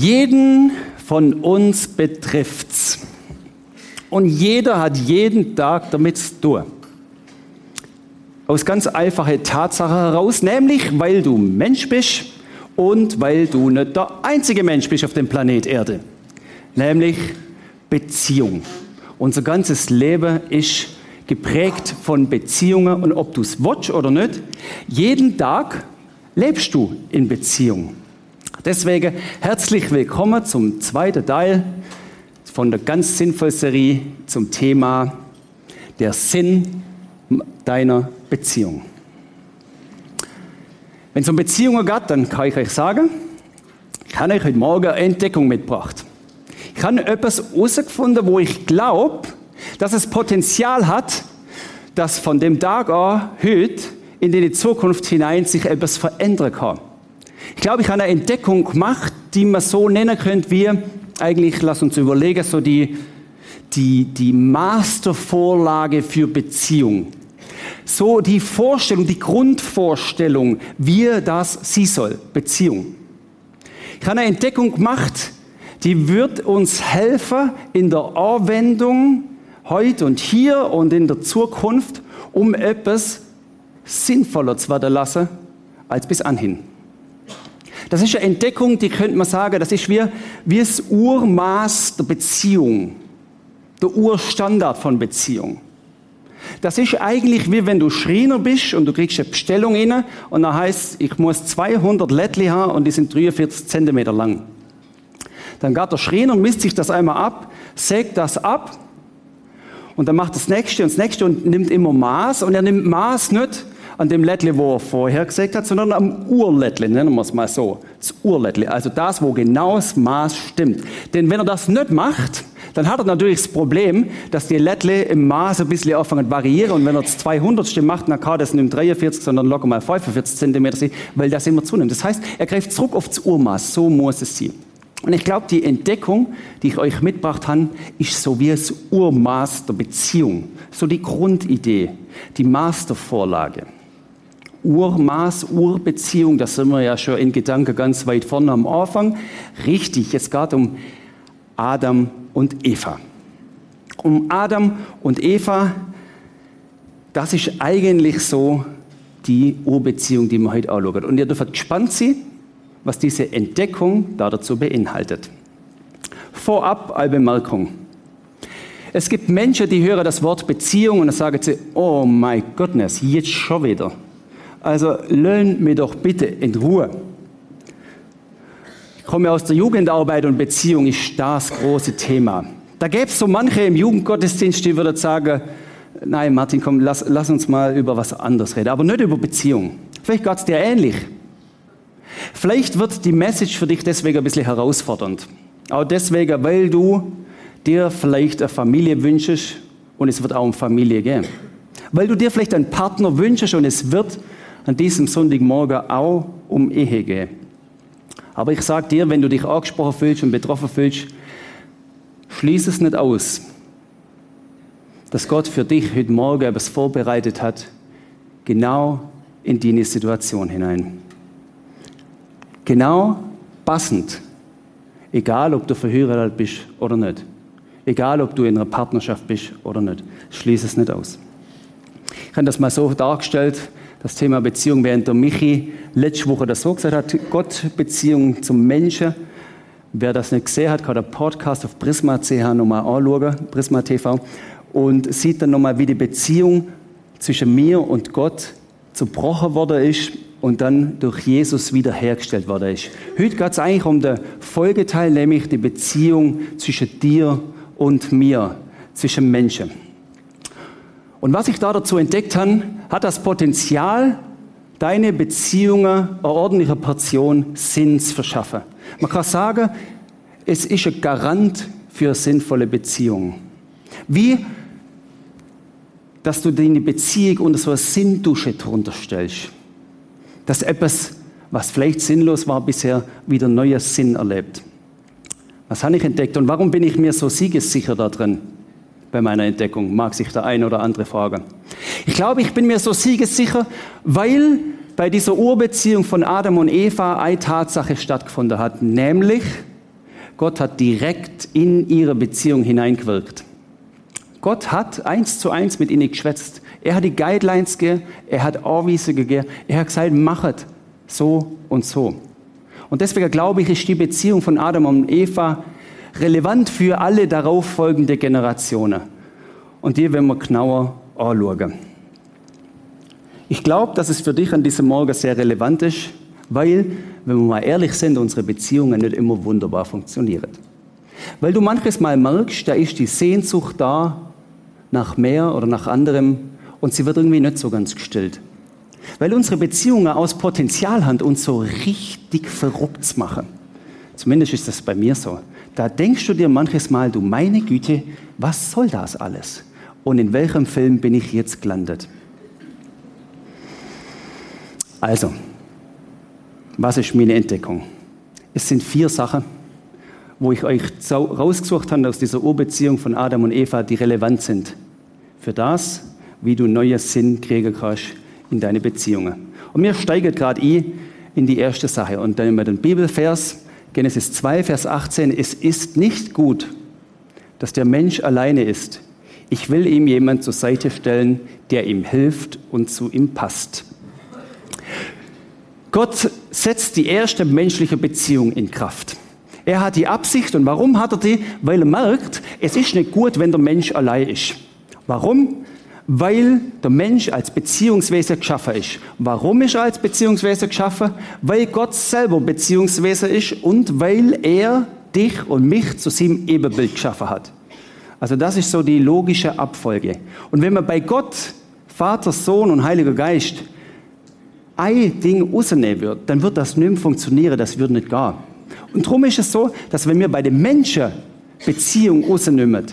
Jeden von uns betrifft's. Und jeder hat jeden Tag damit zu tun. Aus ganz einfacher Tatsache heraus, nämlich weil du Mensch bist und weil du nicht der einzige Mensch bist auf dem Planet Erde. Nämlich Beziehung. Unser ganzes Leben ist geprägt von Beziehungen und ob du es willst oder nicht, jeden Tag lebst du in Beziehung. Deswegen herzlich willkommen zum zweiten Teil von der ganz sinnvollen Serie zum Thema der Sinn deiner Beziehung. Wenn es um Beziehungen geht, dann kann ich euch sagen, ich habe euch heute Morgen eine Entdeckung mitgebracht. Ich habe etwas herausgefunden, wo ich glaube, dass es Potenzial hat, dass von dem Tag an heute in die Zukunft hinein sich etwas verändern kann. Ich glaube, ich habe eine Entdeckung gemacht, die man so nennen könnte wie, eigentlich, lass uns überlegen, so die, die, die Mastervorlage für Beziehung. So die Vorstellung, die Grundvorstellung, wie das sie soll, Beziehung. Ich habe eine Entdeckung gemacht, die wird uns helfen in der Anwendung heute und hier und in der Zukunft, um etwas sinnvoller zu werden lassen als bis anhin. Das ist eine Entdeckung, die könnte man sagen, das ist wie, wie das Urmaß der Beziehung, der Urstandard von Beziehung. Das ist eigentlich wie wenn du Schreiner bist und du kriegst eine Bestellung inne und dann heißt, ich muss 200 Lettli haben und die sind 43 Zentimeter lang. Dann geht der Schreiner, misst sich das einmal ab, sägt das ab und dann macht das nächste und das nächste und nimmt immer Maß und er nimmt Maß nicht an dem Lättle, wo er vorher gesagt hat, sondern am Urlättle, nennen wir es mal so. Das Urlättle, also das, wo genau das Maß stimmt. Denn wenn er das nicht macht, dann hat er natürlich das Problem, dass die Lättle im Maß ein bisschen anfangen variieren und wenn er das 200. macht, dann kann das nicht 43, sondern locker mal 45 cm sein, weil das immer zunimmt. Das heißt, er greift zurück auf das Urmaß, so muss es sein. Und ich glaube, die Entdeckung, die ich euch mitgebracht habe, ist so wie das Urmaß der Beziehung, so die Grundidee, die Mastervorlage. Urmaß, Urbeziehung, da sind wir ja schon in Gedanken ganz weit vorne am Anfang. Richtig, es geht um Adam und Eva. Um Adam und Eva, das ist eigentlich so die Urbeziehung, die wir heute anschauen. Und ihr dürft gespannt sein, was diese Entdeckung da dazu beinhaltet. Vorab eine Bemerkung. Es gibt Menschen, die hören das Wort Beziehung und dann sagen sie, oh my goodness, jetzt schon wieder. Also löhnt mir doch bitte in Ruhe. Ich komme aus der Jugendarbeit und Beziehung ist das große Thema. Da gäbe es so manche im Jugendgottesdienst, die würden sagen, nein Martin, komm, lass, lass uns mal über was anderes reden, aber nicht über Beziehung. Vielleicht geht es dir ähnlich. Vielleicht wird die Message für dich deswegen ein bisschen herausfordernd. Auch deswegen, weil du dir vielleicht eine Familie wünschst und es wird auch um Familie gehen. Weil du dir vielleicht einen Partner wünschst und es wird an diesem Sonntagmorgen auch um Ehe gehen. Aber ich sage dir, wenn du dich angesprochen fühlst und betroffen fühlst, schließ es nicht aus, dass Gott für dich heute Morgen etwas vorbereitet hat, genau in deine Situation hinein. Genau passend. Egal, ob du verheiratet bist oder nicht. Egal, ob du in einer Partnerschaft bist oder nicht. Schließ es nicht aus. Ich habe das mal so dargestellt, das Thema Beziehung, während der Michi letzte Woche das so gesagt hat, Gott Beziehung zum Menschen. Wer das nicht gesehen hat, kann der Podcast auf Prisma.ch nochmal anschauen, Prisma TV, und sieht dann nochmal, wie die Beziehung zwischen mir und Gott zerbrochen worden ist und dann durch Jesus wiederhergestellt worden ist. Heute geht es eigentlich um den Folgeteil, nämlich die Beziehung zwischen dir und mir, zwischen Menschen. Und was ich da dazu entdeckt habe, hat das Potenzial, deine Beziehungen eine ordentliche Portion Sinn zu verschaffen. Man kann sagen, es ist ein Garant für sinnvolle Beziehungen. Wie, dass du deine Beziehung unter so eine Sinndusche drunter stellst. Dass etwas, was vielleicht sinnlos war bisher, wieder neuer Sinn erlebt. Was habe ich entdeckt und warum bin ich mir so siegessicher da drin? Bei meiner Entdeckung, mag sich der eine oder andere fragen. Ich glaube, ich bin mir so siegessicher, weil bei dieser Urbeziehung von Adam und Eva eine Tatsache stattgefunden hat, nämlich, Gott hat direkt in ihre Beziehung hineingewirkt. Gott hat eins zu eins mit ihnen geschwätzt. Er hat die Guidelines gegeben, er hat Anweisungen gegeben, er hat gesagt, machet so und so. Und deswegen glaube ich, ist die Beziehung von Adam und Eva relevant für alle darauffolgende Generationen. Und die werden wir genauer anschauen. Ich glaube, dass es für dich an diesem Morgen sehr relevant ist, weil, wenn wir mal ehrlich sind, unsere Beziehungen nicht immer wunderbar funktionieren. Weil du manches Mal merkst, da ist die Sehnsucht da nach mehr oder nach anderem und sie wird irgendwie nicht so ganz gestillt. Weil unsere Beziehungen aus Potenzial haben, uns so richtig verrückt machen. Zumindest ist das bei mir so. Da denkst du dir manches Mal, du meine Güte, was soll das alles? Und in welchem Film bin ich jetzt gelandet? Also, was ist meine Entdeckung? Es sind vier Sachen, wo ich euch rausgesucht habe aus dieser Urbeziehung von Adam und Eva, die relevant sind für das, wie du neue Sinn kriegen kannst in deine Beziehungen. Und mir steigert gerade ein in die erste Sache. Und dann immer den Bibelvers, Genesis 2, Vers 18, es ist nicht gut, dass der Mensch alleine ist. Ich will ihm jemand zur Seite stellen, der ihm hilft und zu ihm passt. Gott setzt die erste menschliche Beziehung in Kraft. Er hat die Absicht und warum hat er die? Weil er merkt, es ist nicht gut, wenn der Mensch allein ist. Warum? Weil der Mensch als Beziehungswesen geschaffen ist. Warum ist er als Beziehungswesen geschaffen? Weil Gott selber Beziehungswesen ist und weil er dich und mich zu seinem Ebenbild geschaffen hat. Also das ist so die logische Abfolge. Und wenn man bei Gott, Vater, Sohn und Heiliger Geist ein Ding rausnehmen wird, dann wird das nicht funktionieren, das wird nicht gehen. Und darum ist es so, dass wenn wir bei den Menschen Beziehung rausnehmen,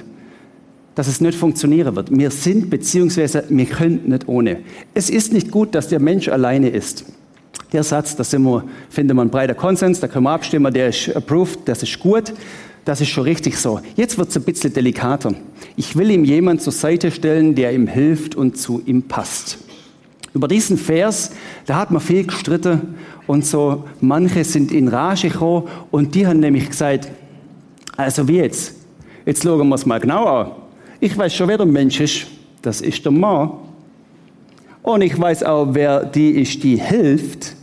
dass es nicht funktionieren wird. Wir sind beziehungsweise wir können nicht ohne. Es ist nicht gut, dass der Mensch alleine ist. Der Satz, da sind wir, finden wir einen breiter Konsens, da können wir abstimmen, der ist approved, das ist gut, das ist schon richtig so. Jetzt wird es ein bisschen delikater. Ich will ihm jemand zur Seite stellen, der ihm hilft und zu ihm passt. Über diesen Vers, da hat man viel gestritten und so manche sind in Rage gekommen und die haben nämlich gesagt, also wie jetzt? Jetzt schauen wir es mal genau an. Ich weiß schon, wer der Mensch ist. Das ist der Mann. Und ich weiß auch, wer die ist, die hilft.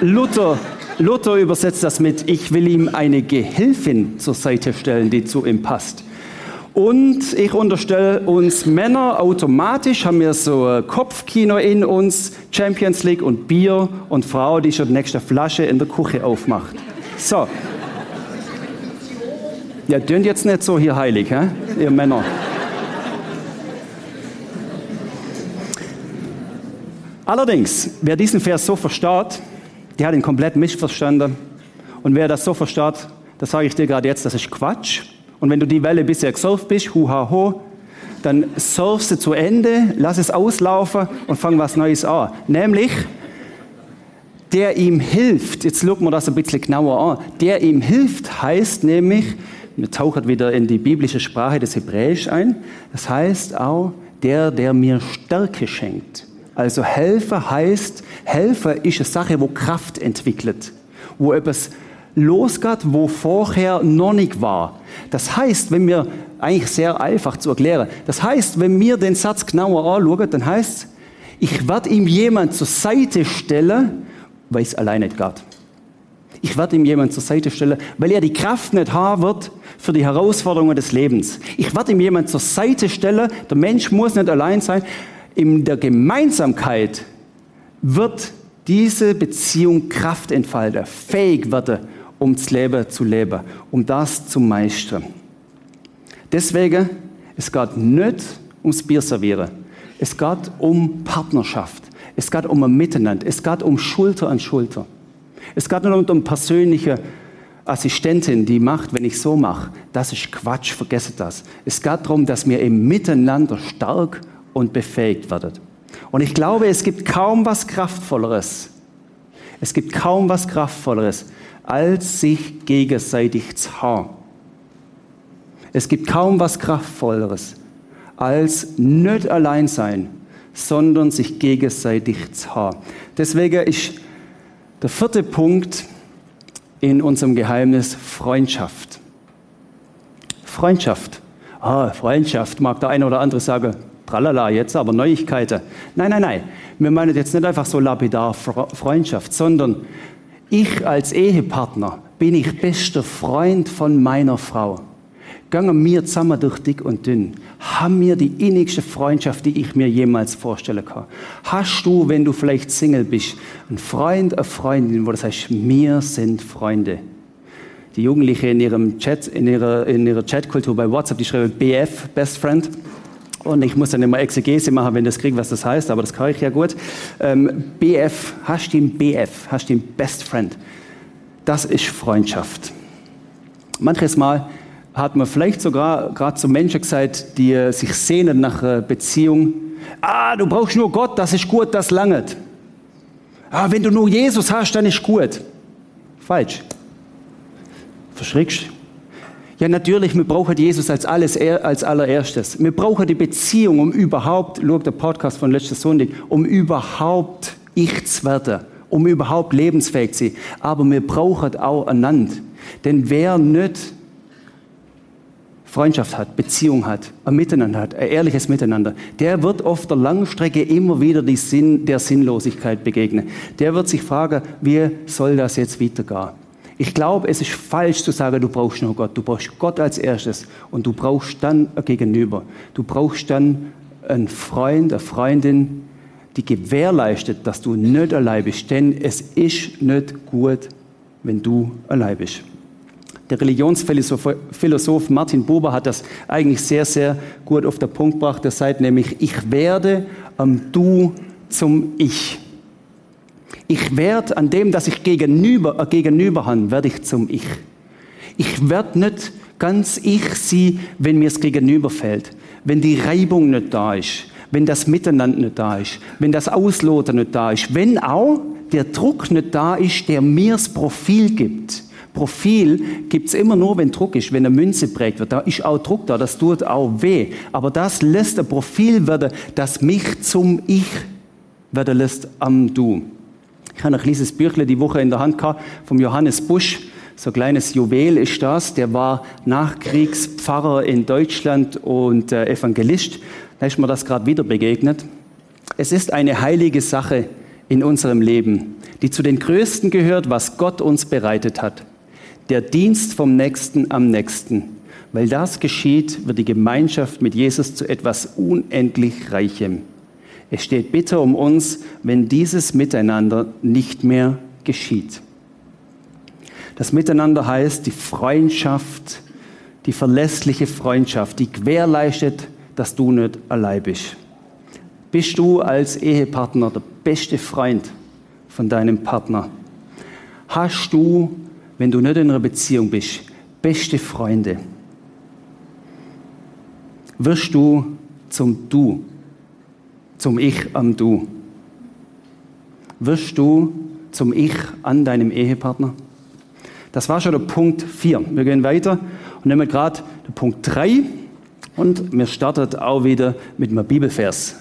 Luther, Luther übersetzt das mit, ich will ihm eine Gehilfin zur Seite stellen, die zu ihm passt. Und ich unterstelle uns Männer automatisch, haben wir so ein Kopfkino in uns, Champions League und Bier und Frau, die schon die nächste Flasche in der Küche aufmacht. So, ja, tönt jetzt nicht so hier heilig, hä? ihr Männer. Allerdings, wer diesen Vers so versteht, der hat ihn komplett missverstanden. Und wer das so versteht, das sage ich dir gerade jetzt, das ist Quatsch. Und wenn du die Welle bisher gesurft bist, hu ha ho, dann surfst du zu Ende, lass es auslaufen und fang was Neues an. Nämlich, der ihm hilft, jetzt schauen wir das ein bisschen genauer an, der ihm hilft heißt nämlich, wir tauchen wieder in die biblische Sprache des Hebräisch ein. Das heißt auch, der, der mir Stärke schenkt. Also Helfer heißt, Helfer ist eine Sache, wo Kraft entwickelt, wo etwas losgeht, wo vorher noch nicht war. Das heißt, wenn wir, eigentlich sehr einfach zu erklären, das heißt, wenn wir den Satz genauer anschauen, dann heißt ich werde ihm jemand zur Seite stellen, weil es allein nicht geht. Ich werde ihm jemand zur Seite stellen, weil er die Kraft nicht haben wird, für die Herausforderungen des Lebens. Ich werde ihm jemand zur Seite stellen. Der Mensch muss nicht allein sein. In der Gemeinsamkeit wird diese Beziehung Kraft entfalten, fähig werden, um das Leben zu leben, um das zu meistern. Deswegen, es geht nicht ums Bier servieren. Es geht um Partnerschaft. Es geht um ein Miteinander. Es geht um Schulter an Schulter. Es geht nicht um persönliche Assistentin, die macht, wenn ich so mache, das ist Quatsch, vergesst das. Es geht darum, dass wir im Miteinander stark und befähigt werden. Und ich glaube, es gibt kaum was Kraftvolleres. Es gibt kaum was Kraftvolleres, als sich gegenseitig zu haben. Es gibt kaum was Kraftvolleres, als nicht allein sein, sondern sich gegenseitig zu haben. Deswegen ist der vierte Punkt, in unserem Geheimnis Freundschaft. Freundschaft. Ah, Freundschaft, mag der eine oder andere sagen, tralala, jetzt aber Neuigkeiten. Nein, nein, nein. Wir meinen jetzt nicht einfach so lapidar Freundschaft, sondern ich als Ehepartner bin ich bester Freund von meiner Frau. Gehen wir zusammen durch dick und dünn. Haben wir die innigste Freundschaft, die ich mir jemals vorstellen kann. Hast du, wenn du vielleicht Single bist, einen Freund, eine Freundin, wo du sagst, wir sind Freunde. Die Jugendliche in ihrem Chat, in ihrer, in ihrer Chatkultur bei WhatsApp, die schreiben BF, Best Friend. Und ich muss dann immer Exegese machen, wenn das kriege, was das heißt, aber das kann ich ja gut. Ähm, BF, hast du den BF, hast du den Best Friend. Das ist Freundschaft. Manches Mal hat man vielleicht sogar gerade zu Menschen gesagt, die sich sehnen nach einer Beziehung. Ah, du brauchst nur Gott, das ist gut, das langet. Ah, wenn du nur Jesus hast, dann ist gut. Falsch. Verschrickst. Ja, natürlich, wir brauchen Jesus als, alles, als allererstes. Wir brauchen die Beziehung, um überhaupt, schau der Podcast von letzter Sonntag, um überhaupt ich zu werden, um überhaupt lebensfähig zu sein. Aber wir brauchen auch einander. Denn wer nicht Freundschaft hat, Beziehung hat, ein Miteinander hat, ein ehrliches Miteinander, der wird auf der Langstrecke immer wieder Sinn, der Sinnlosigkeit begegnen. Der wird sich fragen, wie soll das jetzt weitergehen? Ich glaube, es ist falsch zu sagen, du brauchst nur Gott. Du brauchst Gott als erstes und du brauchst dann ein Gegenüber. Du brauchst dann einen Freund, eine Freundin, die gewährleistet, dass du nicht allein bist. Denn es ist nicht gut, wenn du allein bist. Der Religionsphilosoph Martin Buber hat das eigentlich sehr, sehr gut auf den Punkt gebracht. Er sagt nämlich, ich werde am Du zum Ich. Ich werde an dem, dass ich gegenüber, äh, gegenüber habe, werde ich zum Ich. Ich werde nicht ganz ich sie, wenn mir es gegenüber fällt, wenn die Reibung nicht da ist, wenn das Miteinander nicht da ist, wenn das Ausloten nicht da ist, wenn auch der Druck nicht da ist, der mir das Profil gibt. Profil gibt es immer nur, wenn Druck ist, wenn eine Münze prägt wird. Da ist auch Druck da, das tut auch weh. Aber das lässt ein Profil werden, das mich zum Ich werden lässt am Du. Ich habe ein kleines Büchle die Woche in der Hand gehabt vom Johannes Busch. So ein kleines Juwel ist das. Der war Nachkriegspfarrer in Deutschland und äh, Evangelist. Da ist mir das gerade wieder begegnet. Es ist eine heilige Sache in unserem Leben, die zu den größten gehört, was Gott uns bereitet hat. Der Dienst vom Nächsten am Nächsten. Weil das geschieht, wird die Gemeinschaft mit Jesus zu etwas unendlich Reichem. Es steht bitter um uns, wenn dieses Miteinander nicht mehr geschieht. Das Miteinander heißt die Freundschaft, die verlässliche Freundschaft, die gewährleistet, dass du nicht allein bist. Bist du als Ehepartner der beste Freund von deinem Partner? Hast du, wenn du nicht in einer Beziehung bist, beste Freunde? Wirst du zum Du zum Ich am Du? Wirst du zum Ich an deinem Ehepartner? Das war schon der Punkt 4. Wir gehen weiter und nehmen gerade den Punkt 3 und wir starten auch wieder mit einem Bibelvers.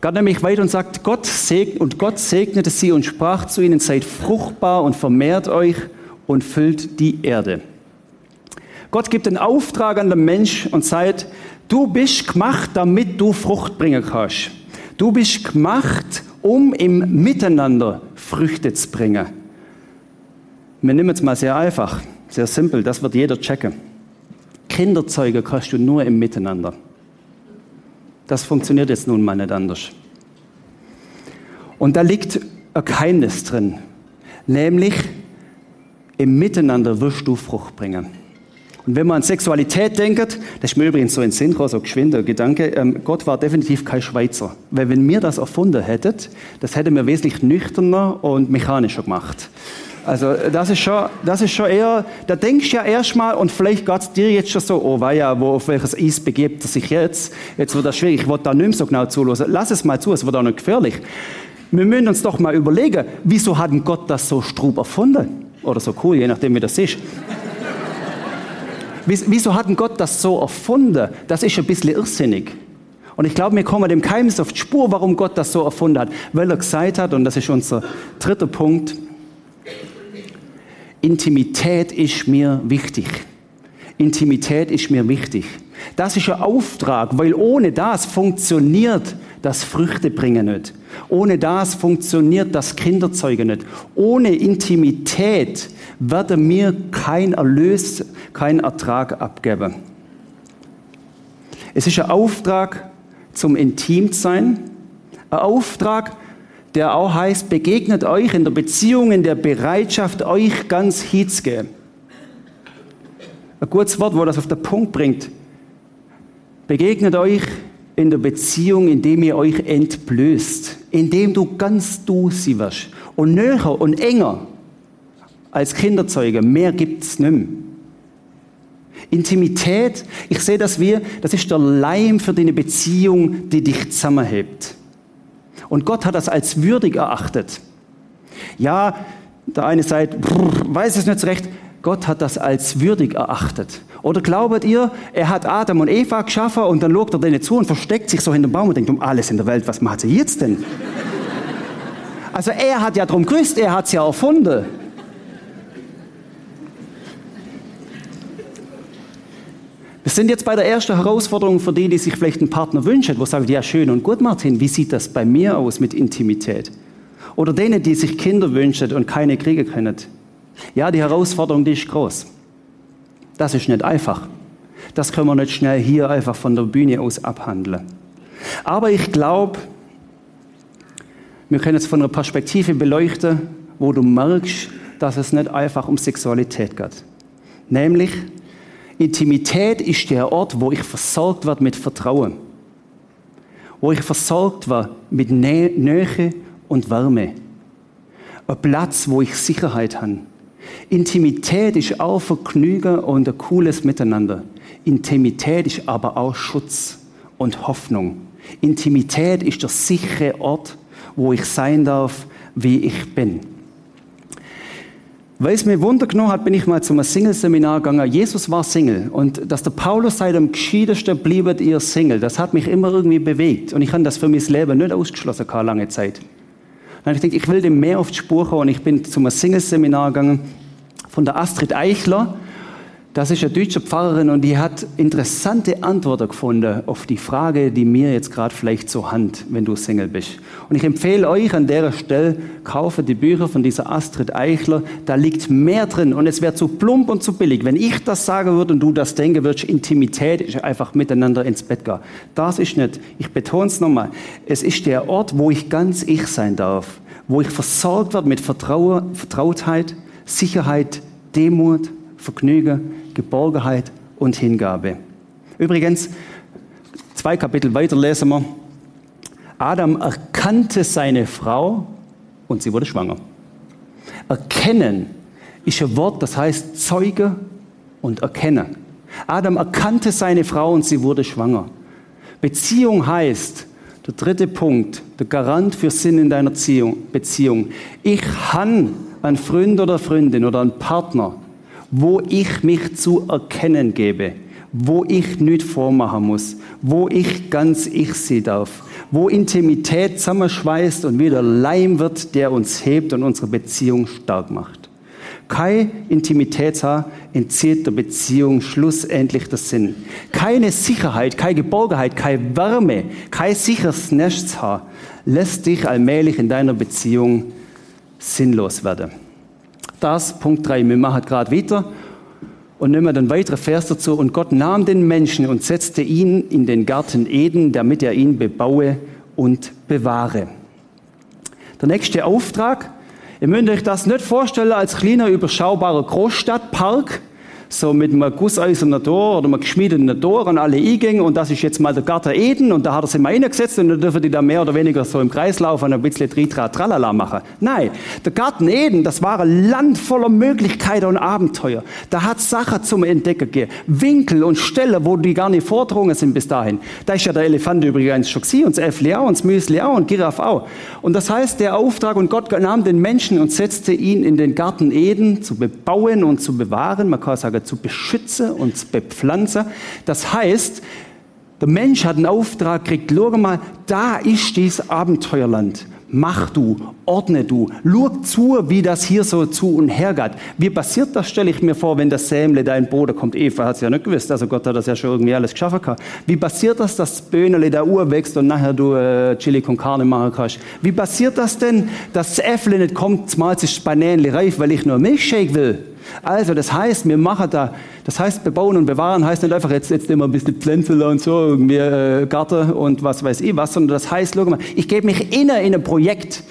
Gott nämlich weiter und sagt, Gott segnet, und Gott segnete sie und sprach zu ihnen, seid fruchtbar und vermehrt euch und füllt die Erde. Gott gibt den Auftrag an den Mensch und sagt, Du bist gemacht, damit du Frucht bringen kannst. Du bist gemacht, um im Miteinander Früchte zu bringen. Wir nehmen es mal sehr einfach, sehr simpel, das wird jeder checken. Kinderzeuge kannst du nur im Miteinander. Das funktioniert jetzt nun mal nicht anders. Und da liegt ein Geheimnis drin, nämlich im Miteinander wirst du Frucht bringen. Und wenn man an Sexualität denkt, das ist mir übrigens so ein Sinn, so ein geschwinder Gedanke, ähm, Gott war definitiv kein Schweizer. Weil wenn mir das erfunden hättet, das hätte mir wesentlich nüchterner und mechanischer gemacht. Also das ist schon, das ist schon eher, da denkst du ja erstmal und vielleicht geht dir jetzt schon so, oh ja, wo auf welches Eis begibt er sich jetzt? Jetzt wird das schwierig, ich wollte da nicht mehr so genau zulassen. Lass es mal zu, es wird auch nicht gefährlich. Wir müssen uns doch mal überlegen, wieso hat Gott das so strub erfunden? Oder so cool, je nachdem wie das ist. Wieso hat Gott das so erfunden? Das ist ein bisschen irrsinnig. Und ich glaube, wir kommen dem Keimnis auf die Spur, warum Gott das so erfunden hat. Weil er gesagt hat, und das ist unser dritter Punkt, Intimität ist mir wichtig. Intimität ist mir wichtig. Das ist ein Auftrag, weil ohne das funktioniert das Früchtebringen nicht. Ohne das funktioniert das Kinderzeugen nicht. Ohne Intimität werde mir kein Erlös, kein Ertrag abgeben. Es ist ein Auftrag zum Intimsein, ein Auftrag, der auch heißt, begegnet euch in der Beziehung, in der Bereitschaft, euch ganz hinzugeben. Ein gutes Wort, wo das auf den Punkt bringt. Begegnet euch in der Beziehung, indem ihr euch entblößt, indem du ganz du sie wirst und näher und enger als Kinderzeuge. Mehr gibt's nicht mehr. Intimität, ich sehe das wir, das ist der Leim für deine Beziehung, die dich zusammenhebt. Und Gott hat das als würdig erachtet. Ja, der eine sagt, weiß es nicht so recht, Gott hat das als würdig erachtet. Oder glaubet ihr, er hat Adam und Eva geschaffen und dann schaut er denen zu und versteckt sich so hinter dem Baum und denkt, um alles in der Welt, was macht sie jetzt denn? Also er hat ja drum gewusst, er hat es ja erfunden. Wir sind jetzt bei der ersten Herausforderung für die, die sich vielleicht einen Partner wünschen, wo sagt, ja schön und gut Martin, wie sieht das bei mir aus mit Intimität? Oder denen, die sich Kinder wünschen und keine kriegen können. Ja, die Herausforderung, die ist groß. Das ist nicht einfach. Das können wir nicht schnell hier einfach von der Bühne aus abhandeln. Aber ich glaube, wir können es von einer Perspektive beleuchten, wo du merkst, dass es nicht einfach um Sexualität geht. Nämlich, Intimität ist der Ort, wo ich versorgt werde mit Vertrauen. Wo ich versorgt werde mit Nähe und Wärme. Ein Platz, wo ich Sicherheit habe. Intimität ist auch Vergnügen und ein cooles Miteinander. Intimität ist aber auch Schutz und Hoffnung. Intimität ist der sichere Ort, wo ich sein darf, wie ich bin. Weil es mir Wunder genommen hat, bin ich mal zum Single-Seminar gegangen. Jesus war Single. Und dass der Paulus sei am gescheitesten bliebet ihr Single, das hat mich immer irgendwie bewegt. Und ich habe das für mein Leben nicht ausgeschlossen, keine lange Zeit. Dann ich gedacht, ich will dem mehr auf die Spur kommen. Und ich bin zum Single-Seminar gegangen von der Astrid Eichler. Das ist eine deutsche Pfarrerin und die hat interessante Antworten gefunden auf die Frage, die mir jetzt gerade vielleicht zur Hand, wenn du Single bist. Und ich empfehle euch an der Stelle, kaufe die Bücher von dieser Astrid Eichler. Da liegt mehr drin und es wäre zu plump und zu billig. Wenn ich das sagen würde und du das denken würdest, Intimität ist einfach miteinander ins Bett gehen. Das ist nicht, ich betone es nochmal, es ist der Ort, wo ich ganz ich sein darf, wo ich versorgt werde mit Vertrauen, Vertrautheit, Sicherheit, Demut, Vergnügen, Geborgenheit und Hingabe. Übrigens, zwei Kapitel weiter lesen wir. Adam erkannte seine Frau und sie wurde schwanger. Erkennen ist ein Wort, das heißt Zeuge und erkennen. Adam erkannte seine Frau und sie wurde schwanger. Beziehung heißt, der dritte Punkt, der Garant für Sinn in deiner Beziehung. Ich habe einen Freund oder Freundin oder einen Partner, wo ich mich zu erkennen gebe, wo ich nicht vormachen muss, wo ich ganz ich sie darf, wo Intimität zusammenschweißt und wieder Leim wird, der uns hebt und unsere Beziehung stark macht. Keine Intimität entzieht der Beziehung schlussendlich der Sinn. Keine Sicherheit, keine Geborgenheit, keine Wärme, kein sicheres Nest lässt dich allmählich in deiner Beziehung sinnlos werden. Das, Punkt 3, wir machen gerade weiter und nehmen dann weitere Vers dazu. Und Gott nahm den Menschen und setzte ihn in den Garten Eden, damit er ihn bebaue und bewahre. Der nächste Auftrag, ihr müsst euch das nicht vorstellen als kleiner, überschaubarer Großstadtpark, so mit einem gusseisernen Tor oder einem geschmiedeten Tor an alle Eingänge und das ist jetzt mal der Garten Eden und da hat er sie mal reingesetzt und dann dürfen die da mehr oder weniger so im Kreislauf ein bisschen Tritra Tralala machen. Nein, der Garten Eden, das war ein Land voller Möglichkeiten und Abenteuer. Da hat Sachen zum Entdecken gegeben. Winkel und Stellen, wo die gar nicht vordrungen sind bis dahin. Da ist ja der Elefant übrigens schon gewesen und das Äffli auch und das Müsli auch und Giraffe auch. Und das heißt, der Auftrag und Gott nahm den Menschen und setzte ihn in den Garten Eden zu bebauen und zu bewahren. Man kann sagen, zu beschützen und zu bepflanzen. Das heißt, der Mensch hat einen Auftrag gekriegt, schau mal, da ist dieses Abenteuerland. mach du, ordne du, schau zu, wie das hier so zu und her geht. Wie passiert das, stelle ich mir vor, wenn das Sämle da in Boden kommt. Eva hat es ja nicht gewusst, also Gott hat das ja schon irgendwie alles geschaffen gehabt. Wie passiert das, dass das Böhnele da Uhr wächst und nachher du äh, Chili con Carne machen kannst? Wie passiert das denn, dass das Äffle nicht kommt, zumal das Banänli reif, weil ich nur Milchshake will? Also, das heißt, wir machen da, das heißt, bebauen und bewahren heißt nicht einfach jetzt, jetzt immer ein bisschen Pflänzchen und so, irgendwie äh, Garten und was weiß ich was, sondern das heißt, schau mal, ich gebe mich inner in ein Projekt.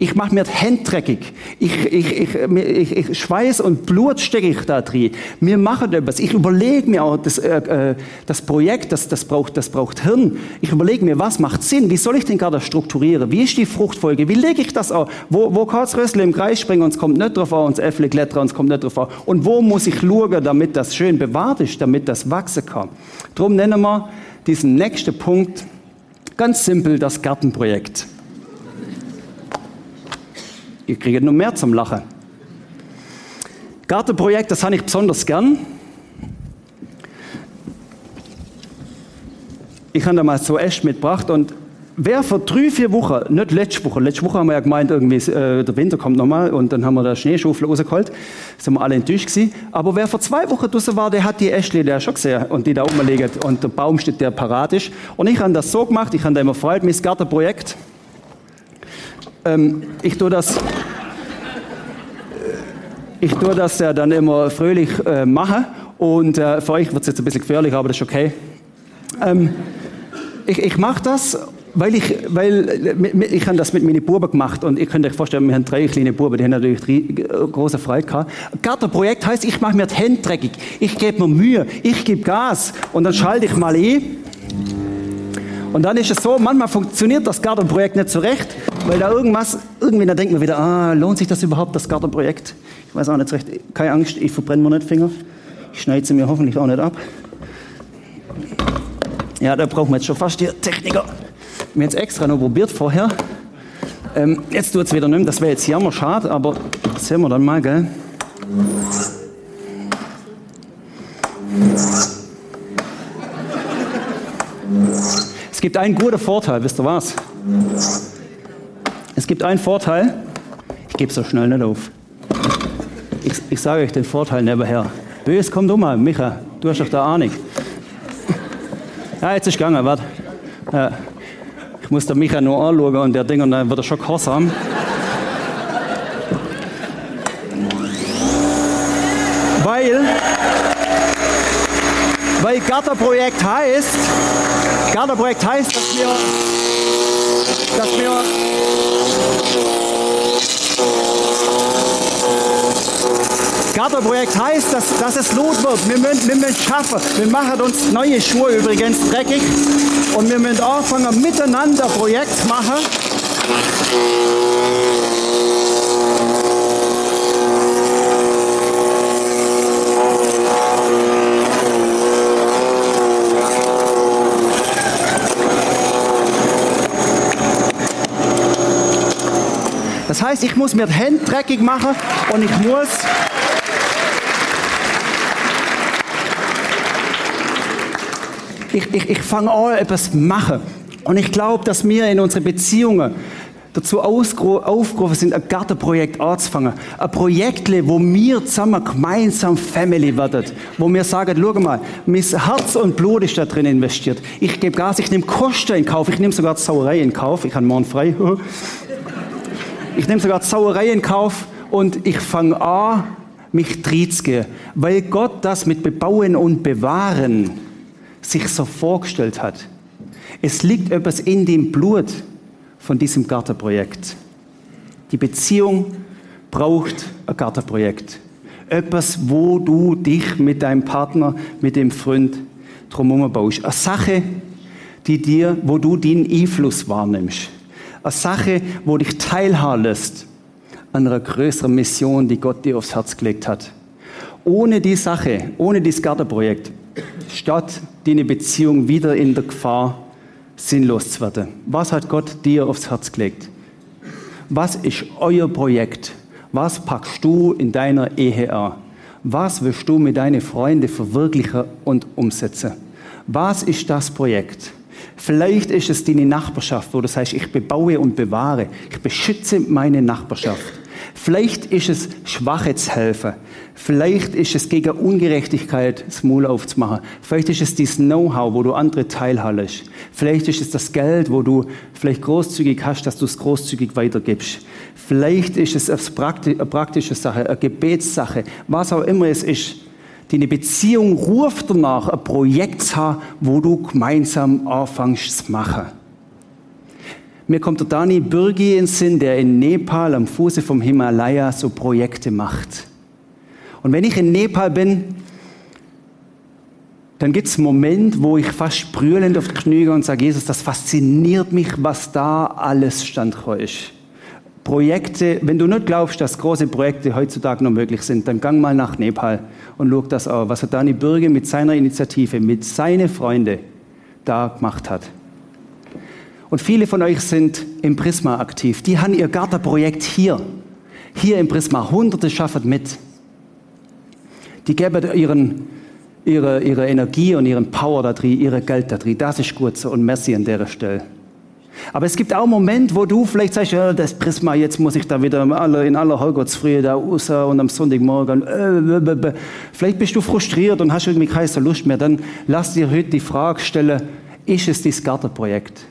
Ich mache mir die Hände dreckig. Ich, ich, ich, ich, Schweiß und Blut stecke ich da drin. Wir machen etwas. Ich überlege mir auch, das, äh, äh, das Projekt, das, das, braucht, das braucht Hirn. Ich überlege mir, was macht Sinn? Wie soll ich den gerade strukturieren? Wie ist die Fruchtfolge? Wie lege ich das auch? Wo, wo kann das Rössle im Kreis springen und es kommt nicht drauf an, und Äffle klettern und es kommt nicht drauf an? Und wo muss ich schauen, damit das schön bewahrt ist, damit das wachsen kann? Darum nennen wir diesen nächsten Punkt ganz simpel das Gartenprojekt. Ihr kriegt noch mehr zum Lachen. Gartenprojekt, das habe ich besonders gern. Ich habe da mal so echt mitgebracht und wer vor drei, vier Wochen, nicht letzte Woche, letzte Woche haben wir ja gemeint, irgendwie äh, der Winter kommt nochmal und dann haben wir da Schneeschuffel rausgeholt, sind wir alle enttäuscht gewesen. Aber wer vor zwei Wochen draußen war, der hat die Äschle der schon gesehen und die da rumliegen und der Baum steht, der parat ist. Und ich habe das so gemacht, ich habe da immer freut, mein Gartenprojekt. Ähm, ich tue das, ich tue das ja dann immer fröhlich äh, machen und äh, für euch wird es jetzt ein bisschen gefährlich, aber das ist okay. Ähm, ich ich mache das, weil ich, weil ich habe das mit meinen Buben gemacht. Und ihr könnt euch vorstellen, wir haben drei kleine Buben, die haben natürlich drei, äh, große Freude gehabt. Gartenprojekt heißt, ich mache mir die Hände dreckig, ich gebe mir Mühe, ich gebe Gas. Und dann schalte ich mal ein und dann ist es so, manchmal funktioniert das Gartenprojekt nicht so recht, weil da irgendwas, irgendwie, da denkt man wieder, ah, lohnt sich das überhaupt, das Gartenprojekt? Ich weiß auch nicht so recht, keine Angst, ich verbrenne mir nicht Finger. Ich schneide sie mir hoffentlich auch nicht ab. Ja, da brauchen wir jetzt schon fast die Techniker. Wir haben jetzt extra noch probiert vorher. Ähm, jetzt tut es wieder nicht das wäre jetzt jammer schade, aber das sehen wir dann mal, gell? Gibt einen guten Vorteil, wisst ihr was? Es gibt einen Vorteil, ich gebe so schnell nicht auf. Ich, ich sage euch den Vorteil nebenher. Bös, komm du mal, Micha, du hast doch da Ahnung. Ja, jetzt ist gegangen, warte. Ja, ich muss der Micha nur anschauen und der Ding und dann wird er schon gehorsam. Weil, weil Gatterprojekt heißt, Gartenprojekt heißt, dass wir, dass wir Gartenprojekt heißt, dass, dass es Lot wird. Wir müssen, wir müssen schaffen. Wir machen uns neue Schuhe übrigens dreckig. Und wir müssen anfangen, miteinander Projekt machen. Das heißt, ich muss mir die Hände dreckig machen und ich muss ich, ich, ich fange an, etwas zu machen. Und ich glaube, dass wir in unseren Beziehungen dazu aufgerufen sind, ein Gartenprojekt anzufangen. Ein Projekt, wo wir zusammen gemeinsam Family werden. Wo wir sagen, schau mal, mein Herz und Blut ist da drin investiert. Ich gebe Gas, ich nehme Kosten in Kauf, ich nehme sogar die Sauerei in Kauf. Ich habe morgen frei. Ich nehme sogar Sauerei in Kauf und ich fange an, mich gehen, weil Gott das mit Bebauen und Bewahren sich so vorgestellt hat. Es liegt etwas in dem Blut von diesem Gartenprojekt. Die Beziehung braucht ein Gartenprojekt. Etwas, wo du dich mit deinem Partner, mit dem Freund drumherum baust. Eine Sache, die dir, wo du den Einfluss wahrnimmst. Eine Sache, wo dich teilhaben lässt an einer größeren Mission, die Gott dir aufs Herz gelegt hat. Ohne die Sache, ohne dieses Gartenprojekt, statt deine Beziehung wieder in der Gefahr, sinnlos zu werden. Was hat Gott dir aufs Herz gelegt? Was ist euer Projekt? Was packst du in deiner Ehe an? Was willst du mit deinen Freunden verwirklichen und umsetzen? Was ist das Projekt? Vielleicht ist es deine Nachbarschaft, wo du sagst, ich bebaue und bewahre. Ich beschütze meine Nachbarschaft. Vielleicht ist es Schwache zu helfen. Vielleicht ist es gegen Ungerechtigkeit das Maul aufzumachen. Vielleicht ist es dieses Know-how, wo du andere teilhallest. Vielleicht ist es das Geld, wo du vielleicht großzügig hast, dass du es großzügig weitergibst. Vielleicht ist es eine praktische Sache, eine Gebetssache, was auch immer es ist. Deine Beziehung ruft danach, ein Projekt zu haben, wo du gemeinsam anfängst zu machen. Mir kommt der Dani Bürgi in Sinn, der in Nepal am Fuße vom Himalaya so Projekte macht. Und wenn ich in Nepal bin, dann gibt es einen Moment, wo ich fast sprühlend auf die Knie und sage, Jesus, das fasziniert mich, was da alles standhaft ist. Projekte, wenn du nicht glaubst, dass große Projekte heutzutage noch möglich sind, dann gang mal nach Nepal und schau das auch, was Dani Bürge mit seiner Initiative, mit seinen Freunden da gemacht hat. Und viele von euch sind im Prisma aktiv. Die haben ihr Gartenprojekt hier. Hier im Prisma. Hunderte schaffen mit. Die geben ihren, ihre, ihre Energie und ihren Power da drin, ihre Geld da drin. Das ist gut so und merci an der Stelle. Aber es gibt auch Momente, wo du vielleicht sagst, ja, das Prisma, jetzt muss ich da wieder in aller, in aller Holgottsfrühe da raus und am Sonntagmorgen. Äh, vielleicht bist du frustriert und hast irgendwie keine Lust mehr. Dann lass dir heute die Frage stellen, ist es dein Gartenprojekt?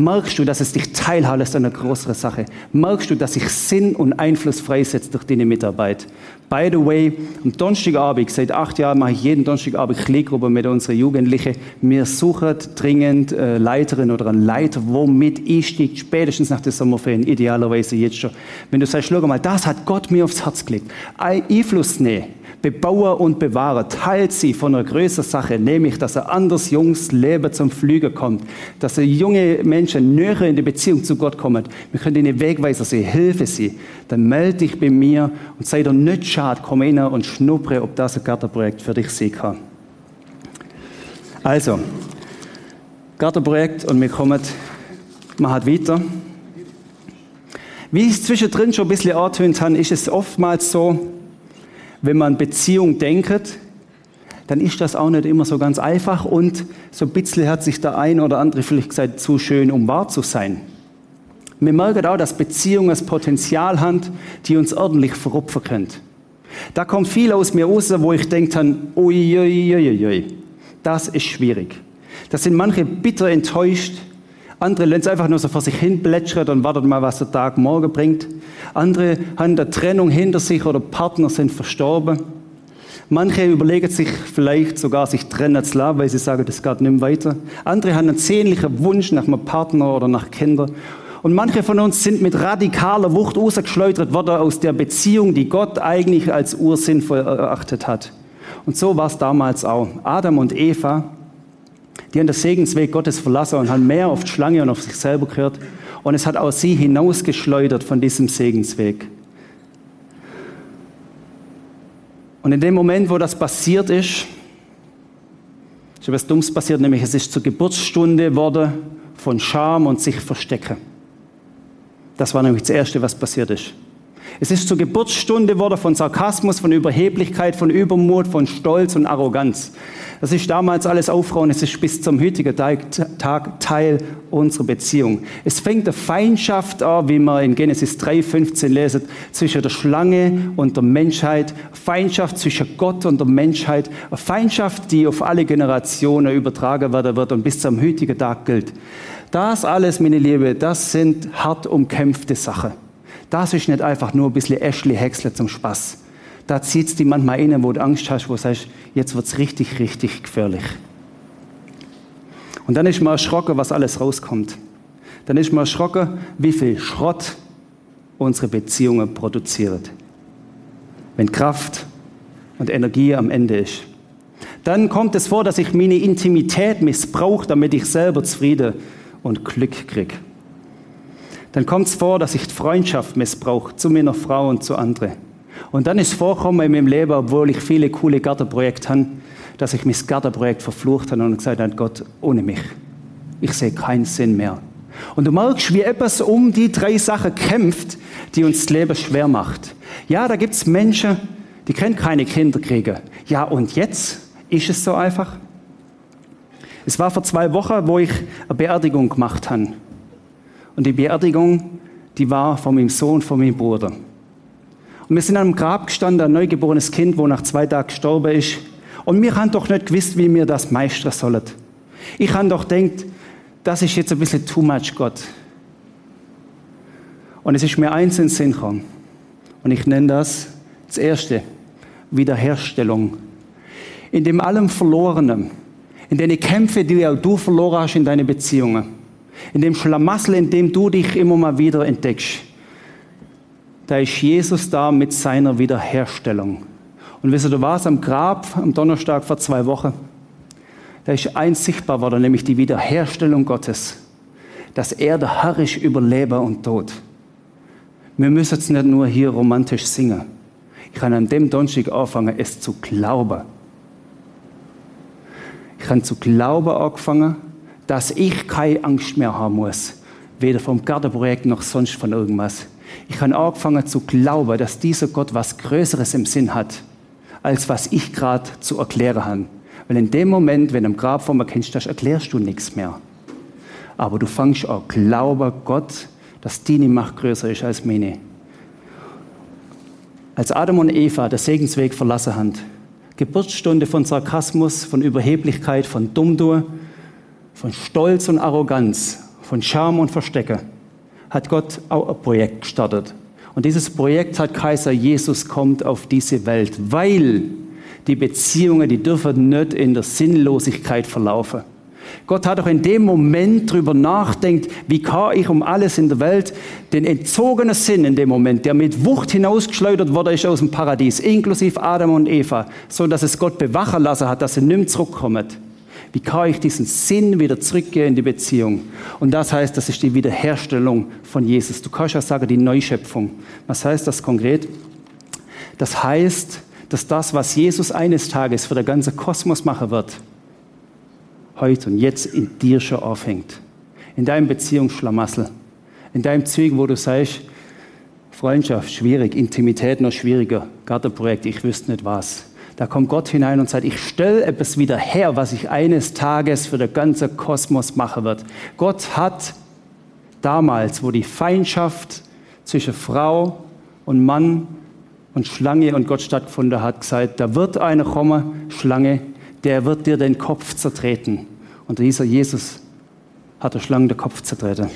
Merkst du, dass es dich teilhabt an einer größeren Sache? Merkst du, dass sich Sinn und Einfluss freisetzt durch deine Mitarbeit? By the way, am Donnerstagabend, seit acht Jahren mache ich jeden Donnerstagabend Kleegruppe mit unseren Jugendlichen. Wir suchen dringend äh, Leiterin oder einen Leiter, womit ich steigt, spätestens nach der Sommerferien, idealerweise jetzt schon. Wenn du sagst, schau mal, das hat Gott mir aufs Herz gelegt. Einfluss nehmen Bebauer und Bewahrer, teilt sie von einer größeren Sache, nämlich, dass ein anderes junges Leben zum Flügen kommt, dass junge Menschen näher in die Beziehung zu Gott kommen. Wir können ihnen Wegweiser sie, Hilfe sie. Dann melde dich bei mir und sei dir nicht schade, komm rein und schnuppere, ob das ein Gartenprojekt für dich sein kann. Also, Gartenprojekt und wir kommen, machen weiter. Wie ich es zwischendrin schon ein bisschen angetönt habe, ist es oftmals so, wenn man Beziehung denkt, dann ist das auch nicht immer so ganz einfach und so ein bisschen hat sich der ein oder andere vielleicht gesagt, zu schön, um wahr zu sein. Wir merken auch, dass Beziehungen das Potenzial haben, die uns ordentlich verrupfen können. Da kommt viel aus mir raus, wo ich denke dann, uiuiuiui, das ist schwierig. Da sind manche bitter enttäuscht, andere lassen es einfach nur so vor sich hin plätschern und warten mal, was der Tag morgen bringt. Andere haben eine Trennung hinter sich oder Partner sind verstorben. Manche überlegen sich vielleicht sogar, sich trennen zu lassen, weil sie sagen, das geht nicht mehr weiter. Andere haben einen sehnlichen Wunsch nach einem Partner oder nach Kindern. Und manche von uns sind mit radikaler Wucht rausgeschleudert worden aus der Beziehung, die Gott eigentlich als ursinnvoll erachtet hat. Und so war es damals auch. Adam und Eva die haben den Segensweg Gottes verlassen und haben mehr auf die Schlange und auf sich selber gehört. Und es hat auch sie hinausgeschleudert von diesem Segensweg. Und in dem Moment, wo das passiert ist, ist etwas Dummes passiert, nämlich es ist zur Geburtsstunde worden von Scham und sich verstecken. Das war nämlich das Erste, was passiert ist. Es ist zur Geburtsstunde geworden von Sarkasmus, von Überheblichkeit, von Übermut, von Stolz und Arroganz. Das ist damals alles aufgehauen. Es ist bis zum heutigen Tag Teil unserer Beziehung. Es fängt eine Feindschaft an, wie man in Genesis 3,15 lesen, zwischen der Schlange und der Menschheit. Feindschaft zwischen Gott und der Menschheit. Eine Feindschaft, die auf alle Generationen übertragen werden wird und bis zum heutigen Tag gilt. Das alles, meine Liebe, das sind hart umkämpfte Sachen. Das ist nicht einfach nur ein bisschen Ashley Häcksler zum Spaß. Da zieht es die manchmal rein, wo du Angst hast, wo du sagst, jetzt wird es richtig, richtig gefährlich. Und dann ist man erschrocken, was alles rauskommt. Dann ist man erschrocken, wie viel Schrott unsere Beziehungen produzieren. Wenn Kraft und Energie am Ende ist. Dann kommt es vor, dass ich meine Intimität missbrauche, damit ich selber Zufrieden und Glück kriege dann kommt es vor, dass ich die Freundschaft missbrauche zu meiner Frau und zu anderen. Und dann ist es vorgekommen in meinem Leben, obwohl ich viele coole Gartenprojekte habe, dass ich mein Gartenprojekt verflucht habe und gesagt habe, Gott, ohne mich. Ich sehe keinen Sinn mehr. Und du merkst, wie etwas um die drei Sachen kämpft, die uns das Leben schwer macht. Ja, da gibt es Menschen, die können keine Kinder kriegen. Ja, und jetzt ist es so einfach. Es war vor zwei Wochen, wo ich eine Beerdigung gemacht habe. Und die Beerdigung, die war von meinem Sohn, von meinem Bruder. Und wir sind an einem Grab gestanden, ein neugeborenes Kind, wo nach zwei Tagen gestorben ist. Und wir haben doch nicht gewusst, wie wir das meistern sollen. Ich habe doch gedacht, das ist jetzt ein bisschen too much, Gott. Und es ist mir eins in den Sinn gekommen. Und ich nenne das das erste, Wiederherstellung. In dem allem Verlorenen, in den Kämpfen, die auch du verloren hast in deine Beziehungen, in dem Schlamassel, in dem du dich immer mal wieder entdeckst, da ist Jesus da mit seiner Wiederherstellung. Und wisst ihr was? Am Grab, am Donnerstag vor zwei Wochen, da ist eins sichtbar worden, nämlich die Wiederherstellung Gottes. Dass er der Herr ist über Leben und Tod. Wir müssen es nicht nur hier romantisch singen. Ich kann an dem Donnerstag anfangen, es zu glauben. Ich kann zu glauben anfangen, dass ich keine Angst mehr haben muss. Weder vom Gartenprojekt noch sonst von irgendwas. Ich kann anfangen zu glauben, dass dieser Gott was Größeres im Sinn hat, als was ich gerade zu erklären habe. Weil in dem Moment, wenn du am Grab vor mir kennst, erklärst du nichts mehr. Aber du fängst an glauben, Gott dass deine Macht größer ist als meine. Als Adam und Eva den Segensweg verlassen haben, Geburtsstunde von Sarkasmus, von Überheblichkeit, von Dummdur, von Stolz und Arroganz, von Scham und Verstecke, hat Gott auch ein Projekt gestartet. Und dieses Projekt hat Kaiser Jesus kommt auf diese Welt, weil die Beziehungen, die dürfen nicht in der Sinnlosigkeit verlaufen. Gott hat auch in dem Moment drüber nachdenkt, wie kann ich um alles in der Welt den entzogenen Sinn in dem Moment, der mit Wucht hinausgeschleudert wurde, ist aus dem Paradies, inklusive Adam und Eva, so dass es Gott bewachen lassen hat, dass er nimmt zurückkommt. Wie kann ich diesen Sinn wieder zurückgehen in die Beziehung? Und das heißt, das ist die Wiederherstellung von Jesus. Du kannst ja sagen, die Neuschöpfung. Was heißt das konkret? Das heißt, dass das, was Jesus eines Tages für den ganzen Kosmos machen wird, heute und jetzt in dir schon aufhängt. In deinem Beziehungsschlamassel. In deinem Züg, wo du sagst, Freundschaft schwierig, Intimität noch schwieriger, Gartenprojekt, ich wüsste nicht was. Da kommt Gott hinein und sagt, ich stelle etwas wieder her, was ich eines Tages für den ganzen Kosmos machen wird. Gott hat damals, wo die Feindschaft zwischen Frau und Mann und Schlange und Gott stattgefunden hat, gesagt, da wird einer kommen, Schlange, der wird dir den Kopf zertreten. Und dieser Jesus hat der Schlange den Kopf zertreten.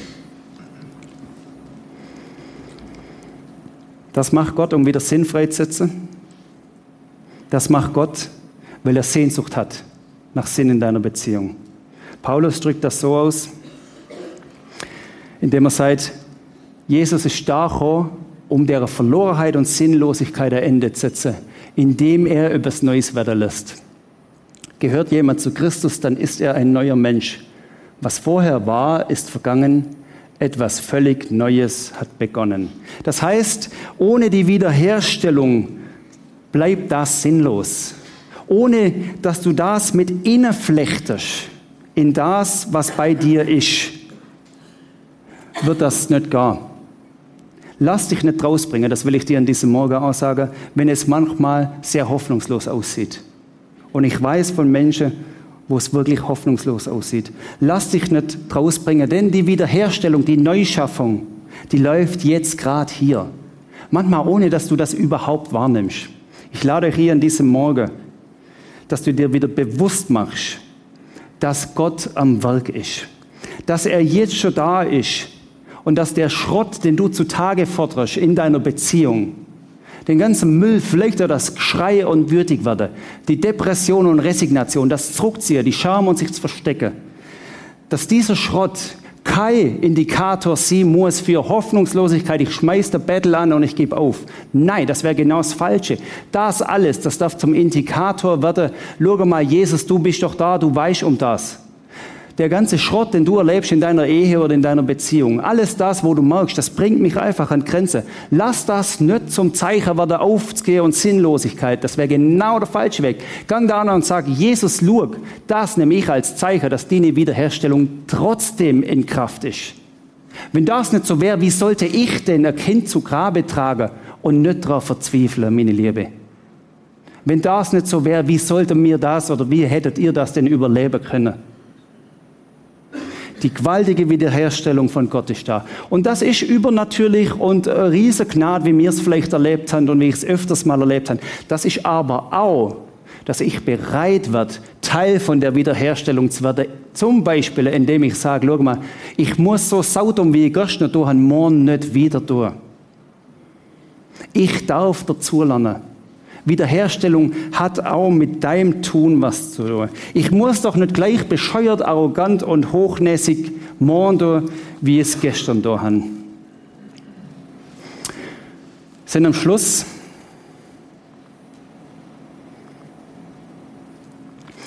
Das macht Gott, um wieder Sinn freizusetzen. Das macht Gott, weil er Sehnsucht hat nach Sinn in deiner Beziehung. Paulus drückt das so aus, indem er sagt, Jesus ist da um der Verlorenheit und Sinnlosigkeit ein Ende zu setzen, indem er etwas Neues werden lässt. Gehört jemand zu Christus, dann ist er ein neuer Mensch. Was vorher war, ist vergangen. Etwas völlig Neues hat begonnen. Das heißt, ohne die Wiederherstellung bleibt das sinnlos. Ohne dass du das mit inneflechtest in das, was bei dir ist, wird das nicht gar. Lass dich nicht rausbringen, das will ich dir an diesem Morgen auch sagen, wenn es manchmal sehr hoffnungslos aussieht. Und ich weiß von Menschen, wo es wirklich hoffnungslos aussieht. Lass dich nicht rausbringen, denn die Wiederherstellung, die Neuschaffung, die läuft jetzt gerade hier. Manchmal ohne, dass du das überhaupt wahrnimmst. Ich lade euch hier an diesem Morgen, dass du dir wieder bewusst machst, dass Gott am Werk ist. Dass er jetzt schon da ist und dass der Schrott, den du zutage forderst in deiner Beziehung, den ganzen Müll, vielleicht auch das Geschrei und würdig werde, die Depression und Resignation, das Zurückziehen, die Scham und sich zu verstecken, dass dieser Schrott kein Indikator sein muss für Hoffnungslosigkeit, ich schmeiß der Battle an und ich gebe auf. Nein, das wäre genau das Falsche. Das alles, das darf zum Indikator werden, schau mal, Jesus, du bist doch da, du weißt um das der ganze Schrott, den du erlebst in deiner Ehe oder in deiner Beziehung, alles das, wo du merkst, das bringt mich einfach an Grenze. Lass das nicht zum Zeichen werden aufzugehen und Sinnlosigkeit. Das wäre genau der falsche Weg. Gang da und sag, Jesus, lug, das nehme ich als Zeichen, dass deine Wiederherstellung trotzdem in Kraft ist. Wenn das nicht so wäre, wie sollte ich denn ein Kind zu Grabe tragen und nicht darauf verzweifeln, meine Liebe? Wenn das nicht so wäre, wie sollte mir das oder wie hättet ihr das denn überleben können? Die gewaltige Wiederherstellung von Gott ist da. Und das ist übernatürlich und eine riesige Gnade, wie wir es vielleicht erlebt haben und wie ich es öfters mal erlebt habe. Das ist aber auch, dass ich bereit werde, Teil von der Wiederherstellung zu werden. Zum Beispiel, indem ich sage, schau mal, ich muss so sautum, wie ich gestern tun morgen nicht wieder tun. Ich darf dazulernen. Wiederherstellung hat auch mit deinem Tun was zu tun. Ich muss doch nicht gleich bescheuert, arrogant und hochnäsig morgen wie es gestern da haben. Sind am Schluss.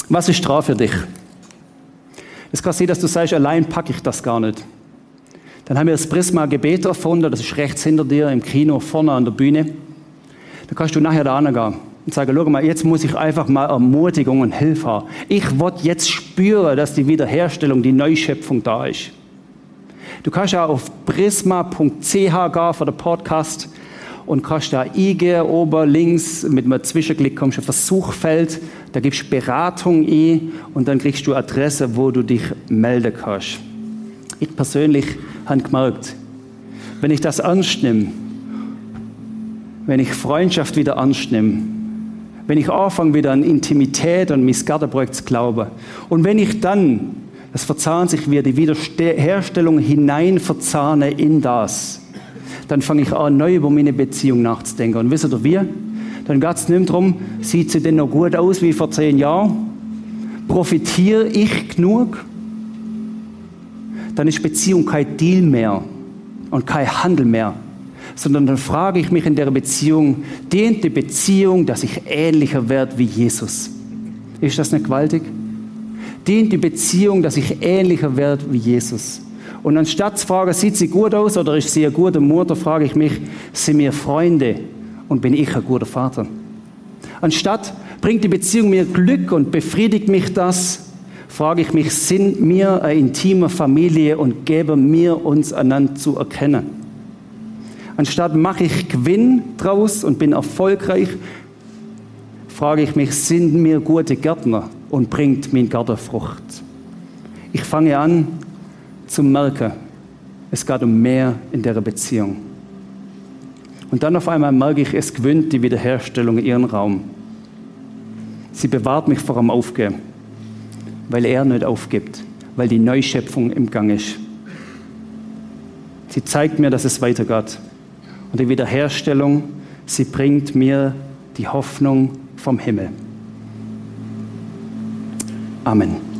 Was ist dran für dich? Es kann sein, dass du sagst, allein packe ich das gar nicht. Dann haben wir das Prisma Gebet erfunden, das ist rechts hinter dir im Kino, vorne an der Bühne. Da kannst du nachher da gehen und sagen, schau mal, jetzt muss ich einfach mal Ermutigung und Hilfe haben. Ich will jetzt spüren, dass die Wiederherstellung, die Neuschöpfung da ist. Du kannst ja auf prisma.ch gehen für den Podcast und kannst da eingehen, oben links mit einem Zwischenklick kommst du auf das Suchfeld, da gibst du Beratung ein und dann kriegst du Adresse, wo du dich melden kannst. Ich persönlich habe gemerkt, wenn ich das ernst nehme, wenn ich Freundschaft wieder ernst nehme, wenn ich anfange wieder an Intimität und Missgartenprojekt zu glauben und wenn ich dann, das verzahnt sich wieder, die Wiederherstellung hinein verzahne in das, dann fange ich an, neu über meine Beziehung nachzudenken. Und wisst ihr wie? Dann geht es nicht darum, sieht sie denn noch gut aus wie vor zehn Jahren? Profitiere ich genug? Dann ist Beziehung kein Deal mehr und kein Handel mehr, sondern dann frage ich mich in der Beziehung, dient die Beziehung, dass ich ähnlicher werde wie Jesus? Ist das nicht gewaltig? Dient die Beziehung, dass ich ähnlicher werde wie Jesus? Und anstatt zu fragen, sieht sie gut aus oder ist sie eine gute Mutter, frage ich mich, sind wir Freunde und bin ich ein guter Vater? Anstatt bringt die Beziehung mir Glück und befriedigt mich das, frage ich mich, sind wir eine intime Familie und geben wir uns einander zu erkennen? Anstatt mache ich Gewinn draus und bin erfolgreich, frage ich mich, sind wir gute Gärtner und bringt mein Garten Frucht? Ich fange an zu merken, es geht um mehr in der Beziehung. Und dann auf einmal merke ich, es gewinnt die Wiederherstellung ihren Raum. Sie bewahrt mich vor dem Aufgeben, weil er nicht aufgibt, weil die Neuschöpfung im Gang ist. Sie zeigt mir, dass es weitergeht und die Wiederherstellung, sie bringt mir die Hoffnung vom Himmel. Amen.